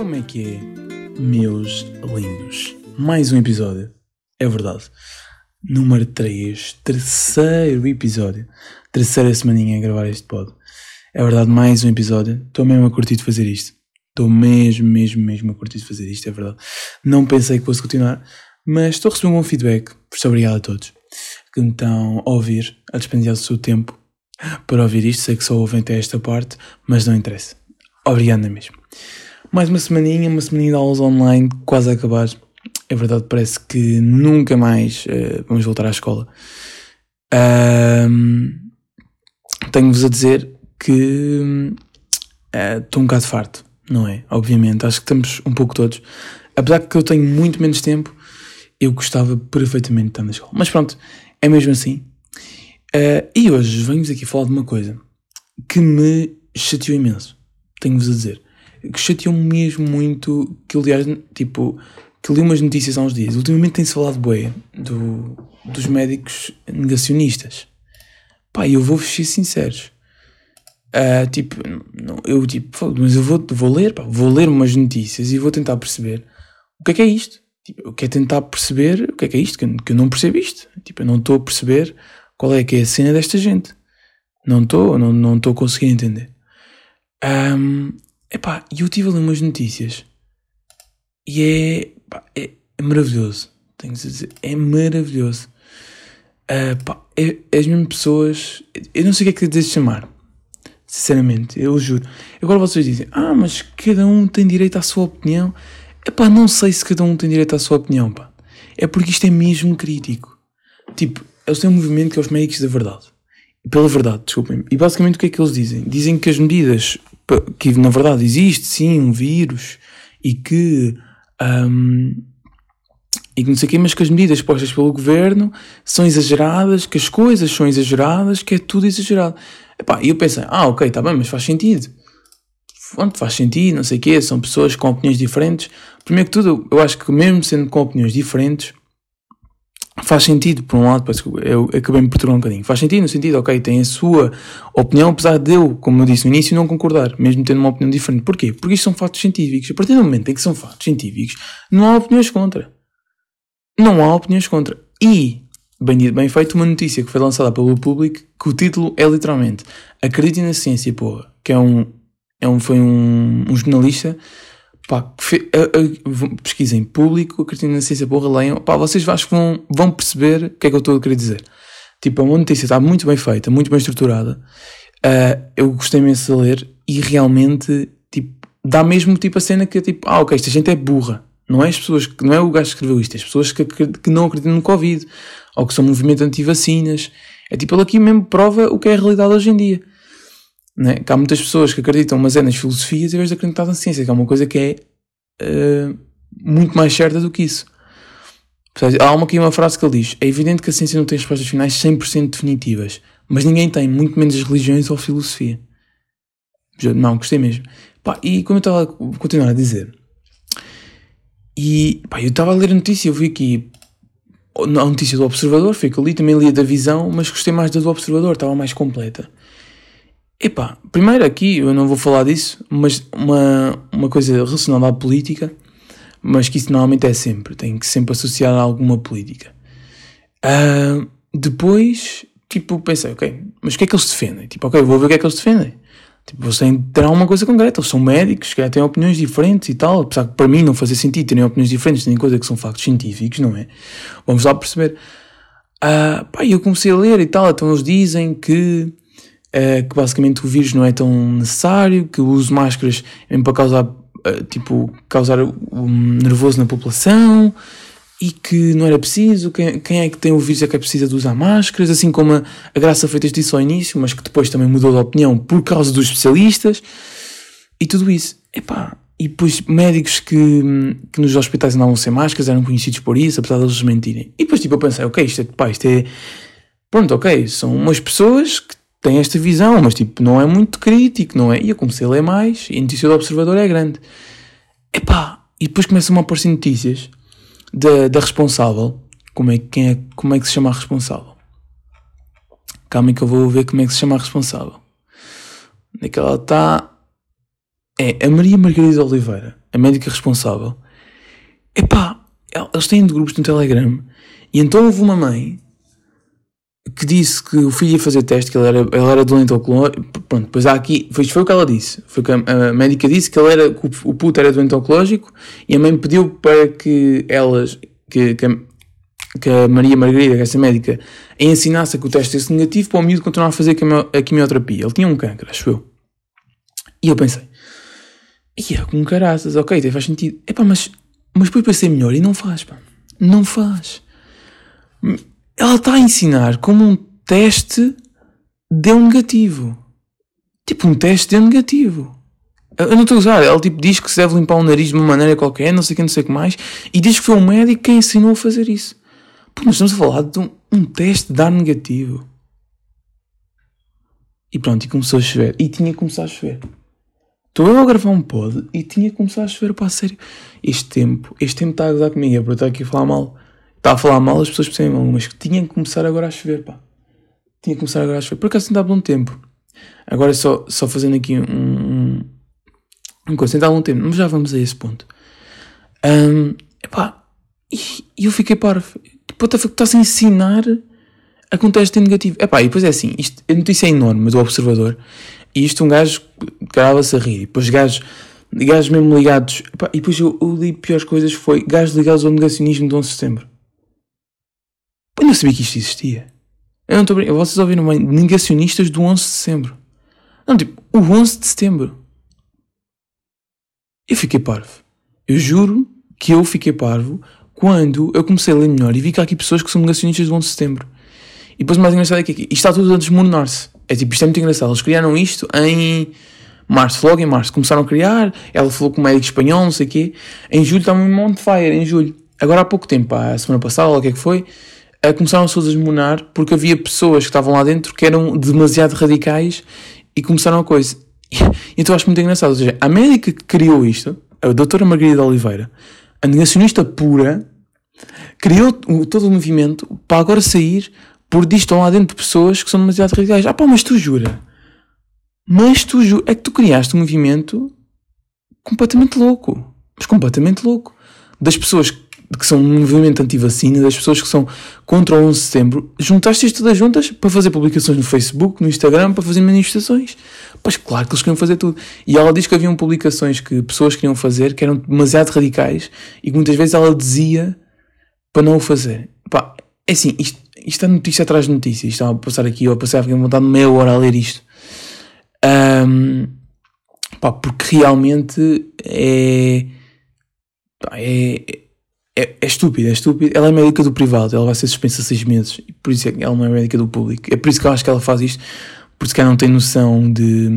Como é que é, meus lindos? Mais um episódio, é verdade. Número 3, terceiro episódio. Terceira semaninha a gravar este pod. É verdade, mais um episódio. Estou mesmo a curtir de fazer isto. Estou mesmo, mesmo, mesmo a curtir de fazer isto, é verdade. Não pensei que fosse continuar, mas estou a receber um bom feedback. Isso, obrigado a todos que me estão a ouvir, a despender o seu tempo para ouvir isto. Sei que só ouvem até esta parte, mas não interessa. Obrigado, não é mesmo? Mais uma semaninha, uma semaninha de aulas online, quase a acabar. É verdade, parece que nunca mais uh, vamos voltar à escola. Tenho-vos a dizer que estou uh, um bocado farto, não é? Obviamente, acho que estamos um pouco todos. Apesar que eu tenho muito menos tempo, eu gostava perfeitamente de estar na escola. Mas pronto, é mesmo assim. Uh, e hoje venho-vos aqui falar de uma coisa que me chateou imenso. Tenho-vos a dizer que chateou-me mesmo muito, que aliás, tipo, que li umas notícias há uns dias. Ultimamente tem-se falado bué do, dos médicos negacionistas. Pá, eu vou ser sinceros. Uh, tipo, eu tipo, mas eu vou, vou ler, pá, vou ler umas notícias e vou tentar perceber o que é que é isto. Tipo, eu quero tentar perceber o que é que é isto, que, que eu não percebo isto. Tipo, eu não estou a perceber qual é que é a cena desta gente. Não estou, não estou não a conseguir entender. Um, Epá, e eu tive ali umas notícias e é, é, é, maravilhoso. Tenho que dizer, é maravilhoso. Uh, pá, é, é, as mesmas pessoas. Eu não sei o que é que devo chamar. Sinceramente, eu juro. Agora vocês dizem, ah, mas cada um tem direito à sua opinião. Epá, não sei se cada um tem direito à sua opinião, pá. É porque isto é mesmo crítico. Tipo, eles têm um movimento que é os médicos da verdade. Pela verdade, desculpem. E basicamente o que é que eles dizem? Dizem que as medidas que na verdade existe sim um vírus e que um, e que não sei o quê, mas que as medidas postas pelo governo são exageradas, que as coisas são exageradas, que é tudo exagerado. E eu pensei, ah, ok, está bem, mas faz sentido. Onde faz sentido, não sei o quê, são pessoas com opiniões diferentes. Primeiro que tudo, eu acho que mesmo sendo com opiniões diferentes, faz sentido, por um lado, parece que eu acabei me perturbar um bocadinho. Faz sentido no sentido, ok, tem a sua opinião, apesar de eu, como eu disse no início, não concordar, mesmo tendo uma opinião diferente. Porquê? Porque isto são fatos científicos. A partir do momento em que são fatos científicos, não há opiniões contra. Não há opiniões contra. E, bem bem feito, uma notícia que foi lançada pelo público, que o título é literalmente Acreditem na ciência, porra, que é um, é um foi um, um jornalista Pá, pesquisem público, acreditem na ciência, porra, leiam. Pá, vocês acho que vão, vão perceber o que é que eu estou a querer dizer. Tipo, a notícia está muito bem feita, muito bem estruturada. Uh, eu gostei imenso de ler e realmente, tipo, dá mesmo tipo a cena que é tipo, ah, ok, esta gente é burra. Não é as pessoas que, não é o gajo que escreveu isto, é as pessoas que, que não acreditam no Covid ou que são movimento anti-vacinas. É tipo, ele aqui mesmo prova o que é a realidade hoje em dia. Né? Que há muitas pessoas que acreditam mas é nas filosofias em vez de acreditar na ciência, que é uma coisa que é uh, muito mais certa do que isso. Há uma, aqui uma frase que ele diz: É evidente que a ciência não tem respostas finais 100% definitivas, mas ninguém tem, muito menos as religiões ou a filosofia. Não, gostei mesmo. Pá, e como eu estava a continuar a dizer, e pá, eu estava a ler a notícia, eu vi aqui a notícia do Observador, foi que ali também li a da Visão, mas gostei mais da do Observador, estava mais completa. Epá, primeiro aqui, eu não vou falar disso, mas uma, uma coisa relacionada à política, mas que isso normalmente é sempre, tem que sempre associar a alguma política. Uh, depois, tipo, pensei, ok, mas o que é que eles defendem? Tipo, ok, vou ver o que é que eles defendem. Tipo, eles têm de ter alguma coisa concreta, eles são médicos, que têm opiniões diferentes e tal, apesar que para mim não fazia sentido terem opiniões diferentes, têm coisa que são factos científicos, não é? Vamos lá perceber. Uh, pá, eu comecei a ler e tal, então eles dizem que uh, que basicamente o vírus não é tão necessário, que o uso de máscaras é para causar, uh, tipo, causar um nervoso na população e que não era preciso, quem, quem é que tem o vírus é que é preciso de usar máscaras, assim como a, a Graça Freitas disse ao início, mas que depois também mudou de opinião por causa dos especialistas e tudo isso. Epá, e depois médicos que, que nos hospitais andavam sem máscaras eram conhecidos por isso, apesar de eles mentirem. E depois tipo eu pensei, ok, isto é, pá, isto é... Pronto, ok, são umas pessoas que tem esta visão, mas tipo, não é muito crítico, não é? E eu comecei a ler mais e a notícia do Observador é grande. Epá, e depois começam a aparecer notícias da, da responsável. Como é, quem é, como é que se chama a responsável? Calma que eu vou ver como é que se chama a responsável. Onde é ela está? É a Maria Margarida Oliveira. a médica responsável, epá, eles têm de grupos no Telegram, e então houve uma mãe que disse que o filho ia fazer teste, que ele era, ele era doente oncológico. Pronto, depois há aqui. Foi, foi o que ela disse. Foi que a, a médica disse que, ele era, que o, o puto era doente oncológico e a mãe pediu para que elas. Que, que, a, que a Maria Margarida, que é essa médica, ensinasse que o teste fosse negativo para o miúdo continuar a fazer a quimioterapia. Ele tinha um câncer, acho eu. E eu pensei, ia com caraças, ok, faz sentido. Epá, mas, mas depois pensei melhor e não faz, pá. Não faz ela está a ensinar como um teste deu negativo. Tipo, um teste deu negativo. Eu não estou a usar. Ela tipo, diz que se deve limpar o nariz de uma maneira qualquer, não sei o que, não sei o que mais. E diz que foi um médico que ensinou a fazer isso. Pô, nós estamos a falar de um, um teste dar negativo. E pronto, e começou a chover. E tinha que começar a chover. Estou eu a gravar um pod e tinha que começar a chover. Pá, sério. Este tempo, este tempo está a gozar comigo. É para eu estar aqui a falar mal Estava a falar mal, as pessoas percebem mal, mas que tinha que começar agora a chover, pá. Tinha que começar agora a chover. Por acaso ainda há bom tempo. Agora só, só fazendo aqui um, um, um coisa, ainda há bom tempo, mas já vamos a esse ponto. Um, epá, e eu fiquei parvo. Tipo, que estás a ensinar a contexto negativo. Epá, e depois é assim, isto, a notícia é enorme do Observador, e isto um gajo grava-se a rir, e depois gajos, gajos mesmo ligados, epá, e depois eu, eu li piores coisas, foi gajos ligados ao negacionismo do 11 de setembro. Eu não sabia que isto existia. Eu não estou brincando. Vocês ouviram bem? Negacionistas do 11 de setembro. Não, tipo, o 11 de setembro. Eu fiquei parvo. Eu juro que eu fiquei parvo quando eu comecei a ler melhor e vi que há aqui pessoas que são negacionistas do 11 de setembro. E depois o mais engraçado é que aqui, isto está tudo a desmoronar-se. É tipo, isto é muito engraçado. Eles criaram isto em março, logo em março. Começaram a criar, ela falou com o médico espanhol, não sei o quê. Em julho estava um monte de fire, em julho. Agora há pouco tempo, a semana passada, o que é que foi, começaram-se a desmonar porque havia pessoas que estavam lá dentro que eram demasiado radicais e começaram a coisa. então acho muito engraçado. Ou seja, a médica que criou isto, a doutora Margarida Oliveira, a negacionista pura, criou todo o movimento para agora sair por disto lá dentro pessoas que são demasiado radicais. Ah pá, mas tu jura? Mas tu jura? É que tu criaste um movimento completamente louco. Mas completamente louco. Das pessoas que são um movimento anti-vacina, das pessoas que são contra o 11 de setembro, juntaste isto todas juntas para fazer publicações no Facebook, no Instagram, para fazer manifestações. Pois claro que eles queriam fazer tudo. E ela diz que haviam publicações que pessoas queriam fazer que eram demasiado radicais e que muitas vezes ela dizia para não o fazer. Pá, é assim, isto, isto é notícia atrás de notícia. Isto estava a passar aqui, eu a passar vontade de meia hora a ler isto. Um, pá, porque realmente é, é é, é estúpido, é estúpido. Ela é médica do privado, ela vai ser suspensa seis meses. Por isso é que ela não é médica do público. É por isso que eu acho que ela faz isto, porque ela não tem noção de.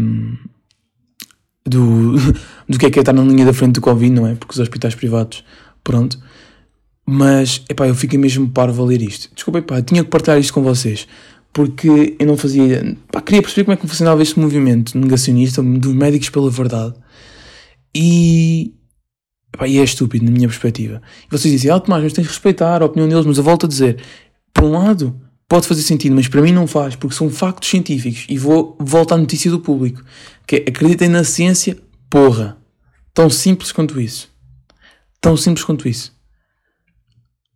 do, do que é que é estar na linha da frente do Covid, não é? Porque os hospitais privados, pronto. Mas, epá, eu fiquei mesmo parvo a ler isto. Desculpa, epá, tinha que partilhar isto com vocês. Porque eu não fazia. Pá, queria perceber como é que funcionava este movimento negacionista dos médicos pela verdade. E, Epá, e é estúpido, na minha perspectiva. E vocês dizem, ah, Tomás, mas tens de respeitar a opinião deles, mas eu volto a dizer, por um lado, pode fazer sentido, mas para mim não faz, porque são factos científicos. E vou voltar à notícia do público, que é, acreditem na ciência, porra. Tão simples quanto isso. Tão simples quanto isso.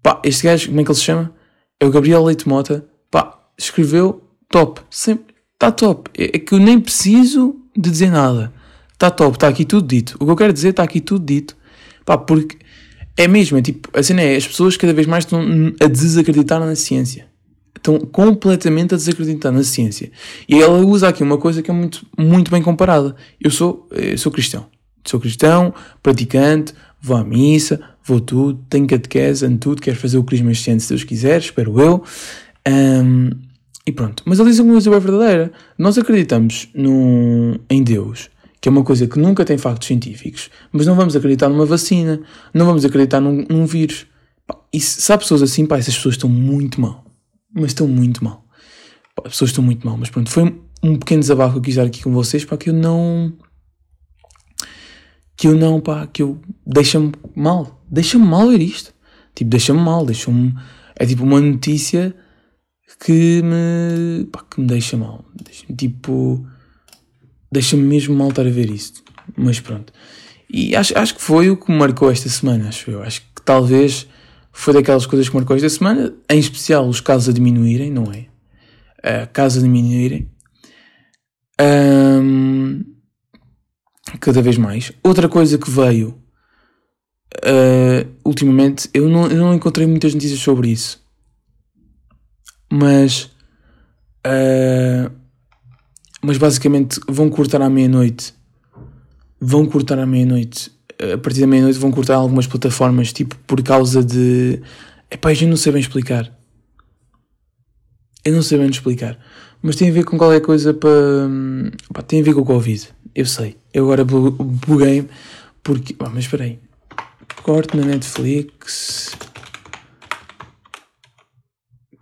Pá, este gajo, como é que ele se chama? É o Gabriel Leite Mota. Pá, escreveu top. Sempre. Está top. É, é que eu nem preciso de dizer nada. Está top, está aqui tudo dito. O que eu quero dizer está aqui tudo dito. Pá, porque é mesmo, é tipo, a cena é, as pessoas cada vez mais estão a desacreditar na ciência. Estão completamente a desacreditar na ciência. E ela usa aqui uma coisa que é muito, muito bem comparada. Eu sou, eu sou cristão. Sou cristão, praticante, vou à missa, vou tudo, tenho catequese, ando tudo, quero fazer o crisma ano se Deus quiser, espero eu. Um, e pronto. Mas ele diz uma coisa bem verdadeira. Nós acreditamos no, em Deus que é uma coisa que nunca tem factos científicos, mas não vamos acreditar numa vacina, não vamos acreditar num, num vírus. E se há pessoas assim, pá, essas pessoas estão muito mal. Mas estão muito mal. Pá, as pessoas estão muito mal. Mas pronto, foi um pequeno desabafo que eu quis dar aqui com vocês, para que eu não. Que eu não, pá, que eu. Deixa-me mal. Deixa-me mal ver isto. Tipo, deixa-me mal, deixa-me. É tipo uma notícia que me. pá, que me deixa mal. Deixa-me tipo Deixa-me mesmo mal estar a ver isto. Mas pronto. E acho, acho que foi o que me marcou esta semana, acho eu. Acho que talvez foi daquelas coisas que marcou esta semana, em especial os casos a diminuírem, não é? Uh, casos a diminuírem. Um, cada vez mais. Outra coisa que veio uh, ultimamente, eu não, eu não encontrei muitas notícias sobre isso, mas, uh, mas basicamente vão cortar à meia-noite. Vão cortar à meia-noite a partir da meia-noite vão cortar algumas plataformas, tipo, por causa de. Epá, eu não sei bem explicar. Eu não sei bem explicar. Mas tem a ver com qualquer coisa para. Tem a ver com o Covid. Eu sei. Eu agora buguei porque. Ah, mas espera aí. Corte na Netflix.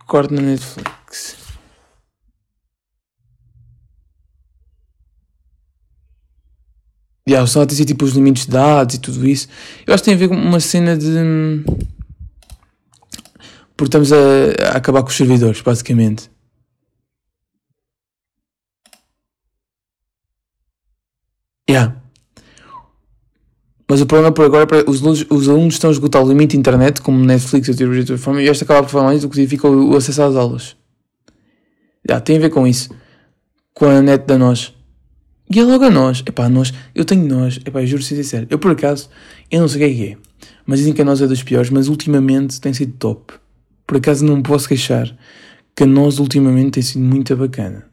Corte na Netflix. Yeah, só a dizer tipo os limites de dados e tudo isso. Eu acho que tem a ver com uma cena de. Porque estamos a, a acabar com os servidores, basicamente. Yeah. Mas o problema por agora é os, os alunos estão a esgotar o limite de internet, como Netflix, teoria de forma, e esta acaba por falar mais do que dificulta o acesso às aulas. Yeah, tem a ver com isso. Com a net da nós. E é logo a nós. Epá, nós, eu tenho nós. Epá, eu juro ser sincero. Eu por acaso, eu não sei o que é que é. Mas dizem que a nós é dos piores, mas ultimamente tem sido top. Por acaso não posso queixar que a nós ultimamente tem sido muito bacana.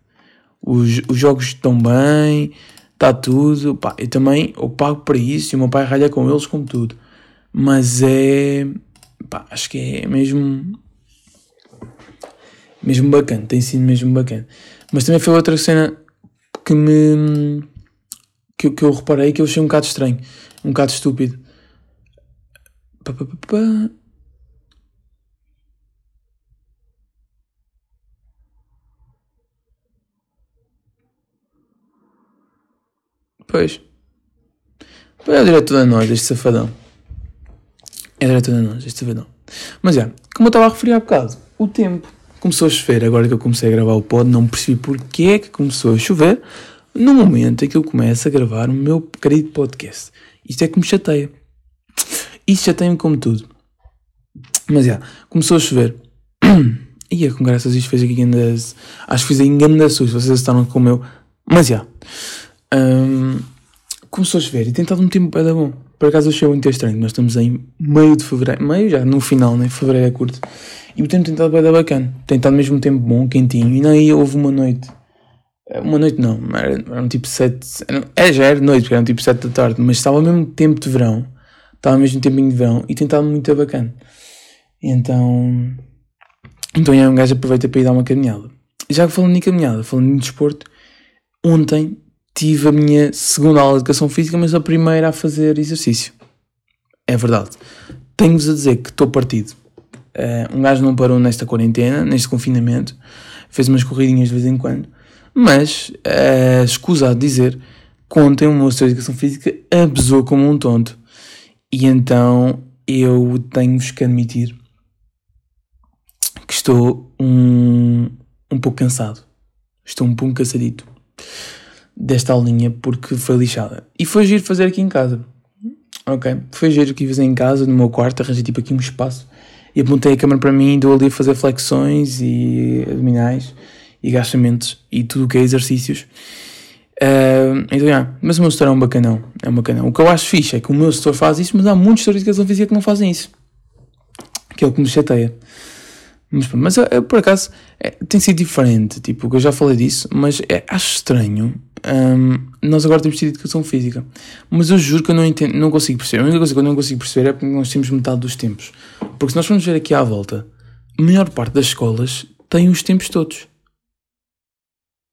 Os, os jogos estão bem, está tudo. Pá, eu também eu pago para isso e o meu pai ralha com eles como tudo. Mas é. Acho que é mesmo. Mesmo bacana, tem sido mesmo bacana. Mas também foi outra cena que me. que, que eu reparei que eu achei um bocado estranho, um bocado estúpido. Pá, pá, pá, Pois. Pois é direto a nós, este safadão. É direto a nós, este safadão. Mas é, como eu estava a referir há bocado, o tempo começou a chover. Agora que eu comecei a gravar o pod, não percebi porque é que começou a chover no momento em que eu começo a gravar o meu querido podcast. Isto é que me chateia. Isto chateia-me como tudo. Mas já, começou a chover. Ia com graças isto fez aqui ainda. Acho que fiz engano SUS, vocês estavam com o meu. Mas já. Um, começou a chover e tem estado um tempo bem bom. Por acaso achei muito estranho. Nós estamos em meio de fevereiro, meio já, no final, né? Fevereiro é curto. E o tempo tem estado bem bacana. Tem estado mesmo um tempo bom, quentinho. E nem houve uma noite. Eh, uma noite não, era, era um tipo sete. é, já era noite, porque era um tipo sete da tarde. Mas estava mesmo tempo de verão. Estava mesmo tempinho de verão. E tem estado muito bacana. Então. Então é um gajo aproveita para ir dar uma caminhada. Já que falando em caminhada, falando em desporto, ontem tive a minha segunda aula de educação física, mas a primeira a fazer exercício. É verdade. Tenho-vos a dizer que estou partido. Uh, um gajo não parou nesta quarentena, neste confinamento, fez umas corridinhas de vez em quando, mas, uh, escusa a dizer, contem o meu de educação física abusou como um tonto. E então eu tenho-vos que admitir que estou um, um pouco cansado. Estou um pouco cansadito desta aulinha porque foi lixada. E foi giro fazer aqui em casa. Ok? Foi giro que fazer em casa, no meu quarto, arranjei tipo aqui um espaço e apontei a câmera para mim e dou ali a fazer flexões e abdominais e agachamentos e tudo o que é exercícios. Uh, então, yeah, mas o meu setor é um bacanão. É um bacanão. O que eu acho fixe é que o meu setor faz isso, mas há muitos setores de educação física que não fazem isso. Que é o que me chateia. Mas, mas por acaso é, tem sido diferente, tipo, eu já falei disso, mas é, acho estranho. Um, nós agora temos tido educação física, mas eu juro que eu não, entendo, não consigo perceber. A única coisa que eu não consigo perceber é porque nós temos metade dos tempos. Porque se nós formos ver aqui à volta, a maior parte das escolas tem os tempos todos.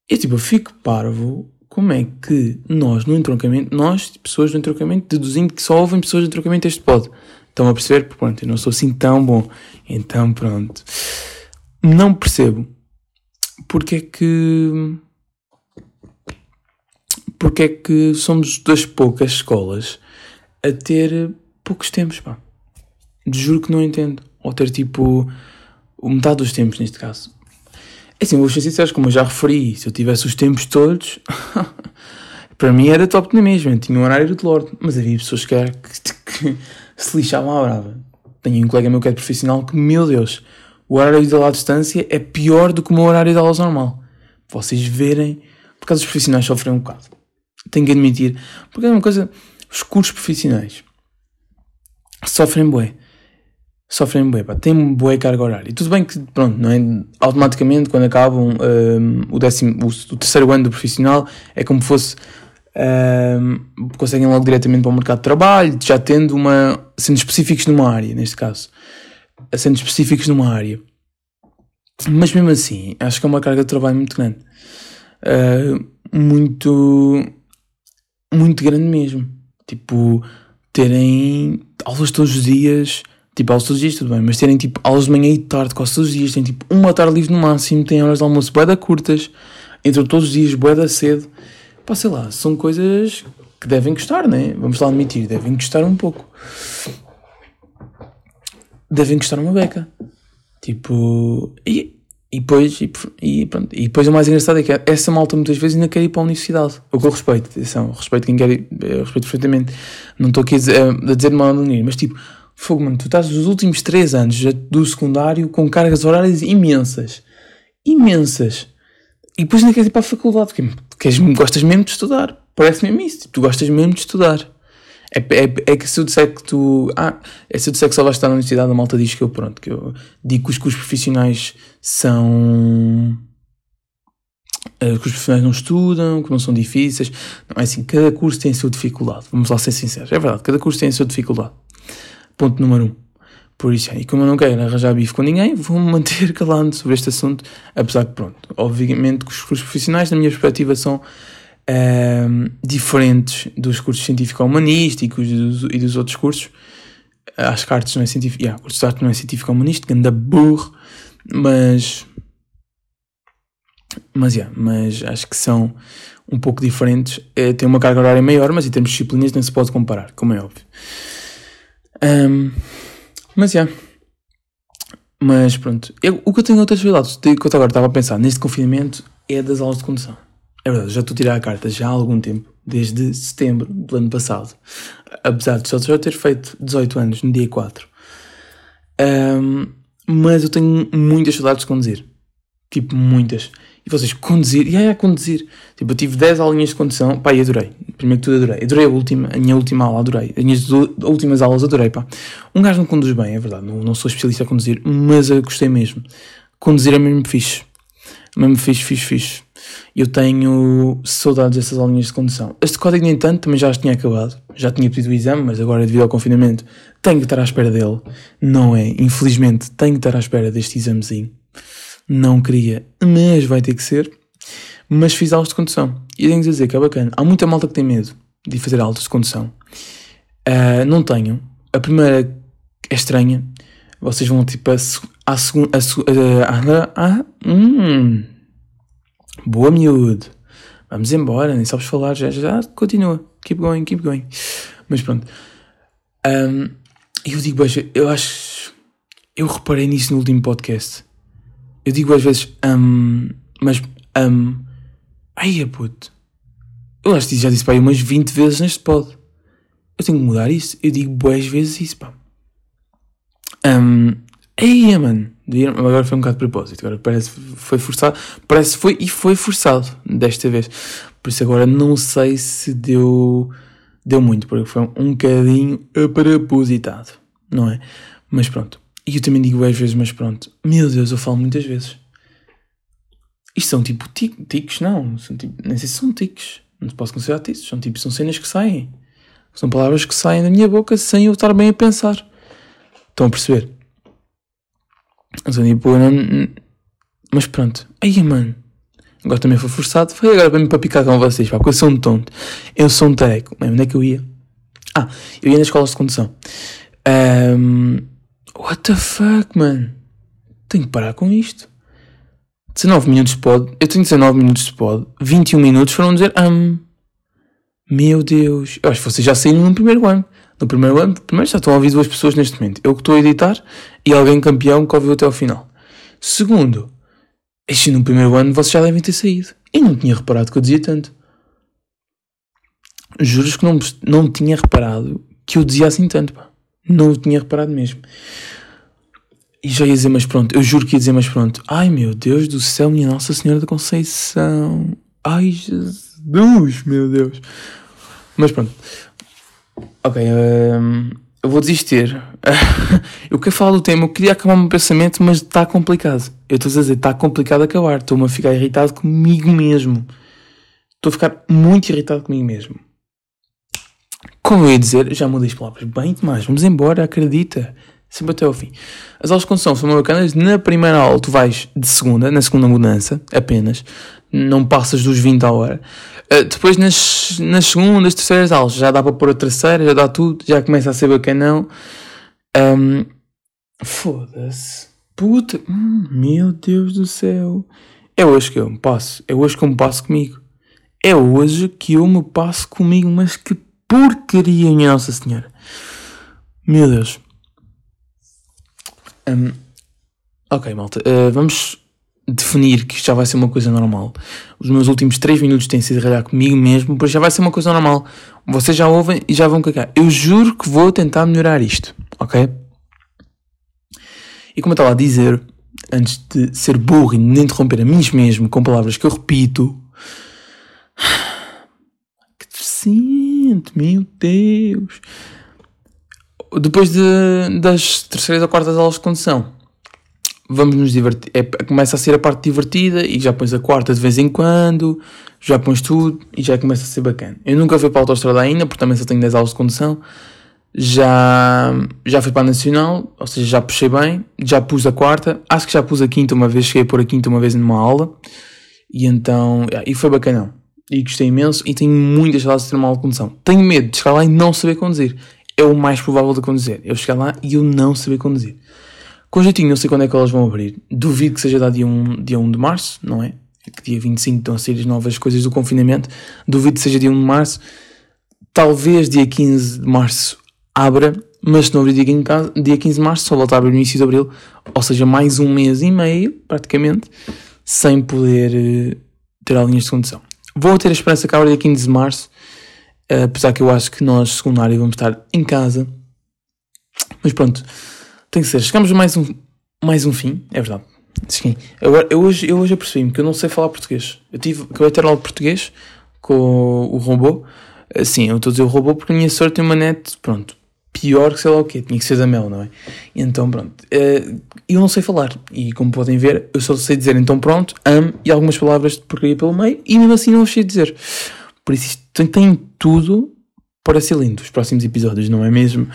E tipo, eu fico parvo como é que nós, no entroncamento, nós, pessoas do entroncamento, deduzindo que só ouvem pessoas do entroncamento este pod. Estão a perceber? Pronto, eu não sou assim tão bom. Então, pronto. Não percebo porque é que. Porque é que somos das poucas escolas a ter poucos tempos, pá. Juro que não entendo. Ou ter tipo. metade dos tempos, neste caso. É assim, vou ser sincero, como eu já referi, se eu tivesse os tempos todos. para mim era top na mesma, tinha um horário de Lorde, mas havia pessoas que, que se lixavam à brava. Tenho um colega meu que é profissional que, meu Deus, o horário de aula à distância é pior do que o meu horário de aulas normal. Vocês verem, por causa dos profissionais sofrem um bocado. Tenho que admitir, porque é uma coisa, os cursos profissionais sofrem bué. Sofrem bué, pá. Tem bué carga horária. Tudo bem que, pronto, não é? Automaticamente, quando acabam um, o, décimo, o, o, terceiro ano do profissional, é como fosse. Um, conseguem logo diretamente para o mercado de trabalho, já tendo uma. sendo específicos numa área, neste caso. Sendo específicos numa área. Mas mesmo assim, acho que é uma carga de trabalho muito grande. Uh, muito. muito grande mesmo. Tipo, terem aulas todos os dias, tipo aulas todos os dias, tudo bem, mas terem tipo aulas de manhã e de tarde, quase todos os dias, têm tipo uma tarde livre no máximo, têm horas de almoço boeda curtas, entram todos os dias boeda cedo, pá, sei lá, são coisas que devem gostar, né? Vamos lá admitir, devem gostar um pouco. Devem gostar uma beca. Tipo, e e depois, e, e, pronto, e depois o mais engraçado é que essa malta muitas vezes ainda quer ir para a universidade. O que eu respeito, atenção, respeito quem quer ir, eu respeito perfeitamente. Não estou aqui a dizer, a mal ninguém, mas tipo, fogo, mano, tu estás os últimos 3 anos do secundário com cargas horárias imensas. Imensas. E depois ainda queres ir para a faculdade, porque queres, gostas mesmo de estudar. Parece mesmo isso, tipo, tu gostas mesmo de estudar. É, é, é, que se eu disser que tu. Ah, é se eu disser que só vais estar na universidade, a malta diz que eu, pronto, que eu digo que os profissionais são. Uh, que os profissionais não estudam, que não são difíceis. Não, é assim, cada curso tem a sua dificuldade. Vamos lá ser sinceros. É verdade, cada curso tem a sua dificuldade. Ponto número um. Por isso, e como eu não quero arranjar bife com ninguém, vou-me manter calando sobre este assunto, apesar que, pronto, obviamente que os cursos profissionais, na minha perspectiva, são Ehm, diferentes dos cursos científico-humanísticos e dos, e dos outros cursos. Acho que artes não é científico, yeah, curso de arte não é científico-humanístico, anda burro, mas. Mas, yeah, mas acho que são um pouco diferentes. É, tem uma carga horária maior, mas em termos de disciplinas nem se pode comparar, como é óbvio. Um, mas, yeah. Mas pronto, eu, o que eu tenho outras realidades, que eu agora estava a pensar neste confinamento é das aulas de condução. É verdade, já estou a tirar a carta já há algum tempo, desde setembro do ano passado. Apesar de só já ter feito 18 anos no dia 4. Um, mas eu tenho muitas saudades de conduzir. Tipo, muitas. E vocês, conduzir, e aí a conduzir. Tipo, eu tive 10 aulinhas de condução, pá, e adorei. Primeiro que tudo adorei. Adorei a última, a minha última aula, adorei. As minhas últimas aulas adorei, pá. Um gajo não conduz bem, é verdade, não, não sou especialista a conduzir, mas eu gostei mesmo. Conduzir é mesmo fixe. Mesmo fixe, fixe, fixe. Eu tenho saudades dessas aulinhas de condução. Este código, nem tanto, também já as tinha acabado. Já tinha pedido o exame, mas agora, devido ao confinamento, tenho que estar à espera dele. Não é? Infelizmente, tenho que estar à espera deste examezinho. Não queria, mas vai ter que ser. Mas fiz aulas de condução. E tenho que dizer que é bacana. Há muita malta que tem medo de fazer aulas de condução. Uh, não tenho. A primeira é estranha. Vocês vão tipo à segunda. Ah, ah, hum, Boa, miúdo. Vamos embora, nem sabes falar, já, já, continua. Keep going, keep going. Mas pronto. Um, eu digo, eu acho. Eu reparei nisso no último podcast. Eu digo às vezes, um, mas, um, ai, é puto. Eu acho que já disse aí umas 20 vezes neste pod. Eu tenho que mudar isso. Eu digo boas vezes isso, pá. Um, Ei, mano. Agora foi um bocado de propósito. Agora parece foi forçado. Parece foi e foi forçado desta vez. Por isso agora não sei se deu, deu muito, porque foi um bocadinho propositado, não é? Mas pronto. E eu também digo às vezes, mas pronto. Meu Deus, eu falo muitas vezes. Isto são tipo tiques, não. São tipo, nem sei se são tiques. Não se posso considerar tiques. São tipo, são cenas que saem. São palavras que saem da minha boca sem eu estar bem a pensar. Estão a perceber? Então, tipo, não... Mas pronto. Aí, mano. Agora também foi forçado. Foi agora para para picar com vocês, pá, porque eu sou um tonto. Eu sou um tareco. Onde é que eu ia? Ah, eu ia nas escolas de condução. Um, what the fuck, mano? Tenho que parar com isto. 19 minutos de pod. Eu tenho 19 minutos de pod. 21 minutos foram dizer um. Meu Deus. Eu acho que vocês já saíram no primeiro ano. No primeiro ano, primeiro já estão a ouvir duas pessoas neste momento. Eu que estou a editar e alguém campeão que ouviu até ao final. Segundo, este no primeiro ano vocês já devem ter saído. Eu não tinha reparado que eu dizia tanto. Juros que não, não tinha reparado que eu dizia assim tanto, pá. Não tinha reparado mesmo. E já ia dizer, mas pronto, eu juro que ia dizer, mas pronto. Ai meu Deus do céu, minha Nossa Senhora da Conceição. Ai Jesus, meu Deus. Mas pronto. Ok, um, eu vou desistir. eu quero falar do tema, eu queria acabar o meu pensamento, mas está complicado. Eu estou a dizer, está complicado acabar. Estou-me a ficar irritado comigo mesmo. Estou a ficar muito irritado comigo mesmo. Como eu ia dizer, já mudei as palavras bem demais. Vamos embora, acredita. Sempre até ao fim. As aulas de condução são bacanas. Na primeira aula tu vais de segunda, na segunda mudança, apenas. Não passas dos 20 a hora. Uh, depois nas, nas segundas, terceiras aulas já dá para pôr a terceira, já dá tudo, já começa a ser bacanão. Um, Foda-se. Puta. Hum, meu Deus do céu. É hoje que eu me passo. É hoje que eu me passo comigo. É hoje que eu me passo comigo, mas que porcaria, minha Nossa Senhora. Meu Deus. Um, ok, malta. Uh, vamos definir que isto já vai ser uma coisa normal. Os meus últimos 3 minutos têm sido ralhar comigo mesmo, pois já vai ser uma coisa normal. Vocês já ouvem e já vão cagar. Eu juro que vou tentar melhorar isto, ok? E como eu estava a dizer, antes de ser burro e de interromper a mim mesmo com palavras que eu repito. Meu Deus! Depois de, das terceiras ou quartas aulas de condução, vamos nos divertir. É, começa a ser a parte divertida e já pões a quarta de vez em quando, já pões tudo e já começa a ser bacana. Eu nunca fui para a autostrada ainda, porque também só tenho 10 aulas de condução. Já, já fui para a Nacional, ou seja, já puxei bem, já pus a quarta, acho que já pus a quinta uma vez, cheguei a pôr a quinta uma vez numa aula, e então, e foi bacanão. E gostei imenso e tenho muitas saudades de ter uma aula de condução. Tenho medo de chegar lá e não saber conduzir é o mais provável de conduzir. Eu chegar lá e eu não saber conduzir. Com jeitinho, não sei quando é que elas vão abrir. Duvido que seja dia 1, dia 1 de março, não é? Que dia 25 estão a sair as novas coisas do confinamento. Duvido que seja dia 1 de março. Talvez dia 15 de março abra, mas se não abrir dia 15 de março, só voltar a abrir no início de abril. Ou seja, mais um mês e meio, praticamente, sem poder uh, ter aulinhas de condução. Vou ter a esperança que abra dia 15 de março Uh, apesar que eu acho que nós, secundário, vamos estar em casa. Mas pronto, tem que ser. Chegamos a mais um, mais um fim, é verdade. Agora, eu hoje, eu hoje apercebi-me que eu não sei falar português. Eu tive, acabei de ter aula de português com o, o robô. Sim, eu estou a dizer o robô porque a minha sorte tem uma net, pronto, pior que sei lá o quê, tinha que ser da Mel, não é? Então pronto, uh, eu não sei falar e como podem ver, eu só sei dizer então pronto, amo e algumas palavras de porcaria pelo meio e mesmo assim não sei dizer. Por isso isto tem tudo para ser lindo os próximos episódios, não é mesmo?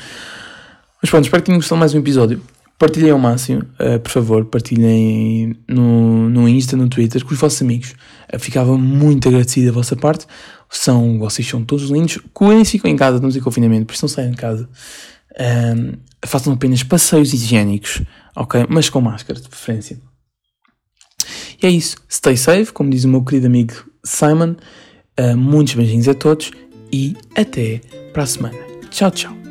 Mas pronto, espero que tenham gostado mais um episódio. Partilhem ao máximo, uh, por favor, partilhem no, no Insta, no Twitter, com os vossos amigos. Ficava muito agradecido da vossa parte. São, vocês são todos lindos. Cuidem-se, ficam em casa, estamos em confinamento, por isso não saiam de casa. Façam apenas passeios higiênicos, ok? Mas com máscara, de preferência. E é isso. Stay safe, como diz o meu querido amigo Simon. Uh, muitos beijinhos a todos e até para a semana. Tchau, tchau.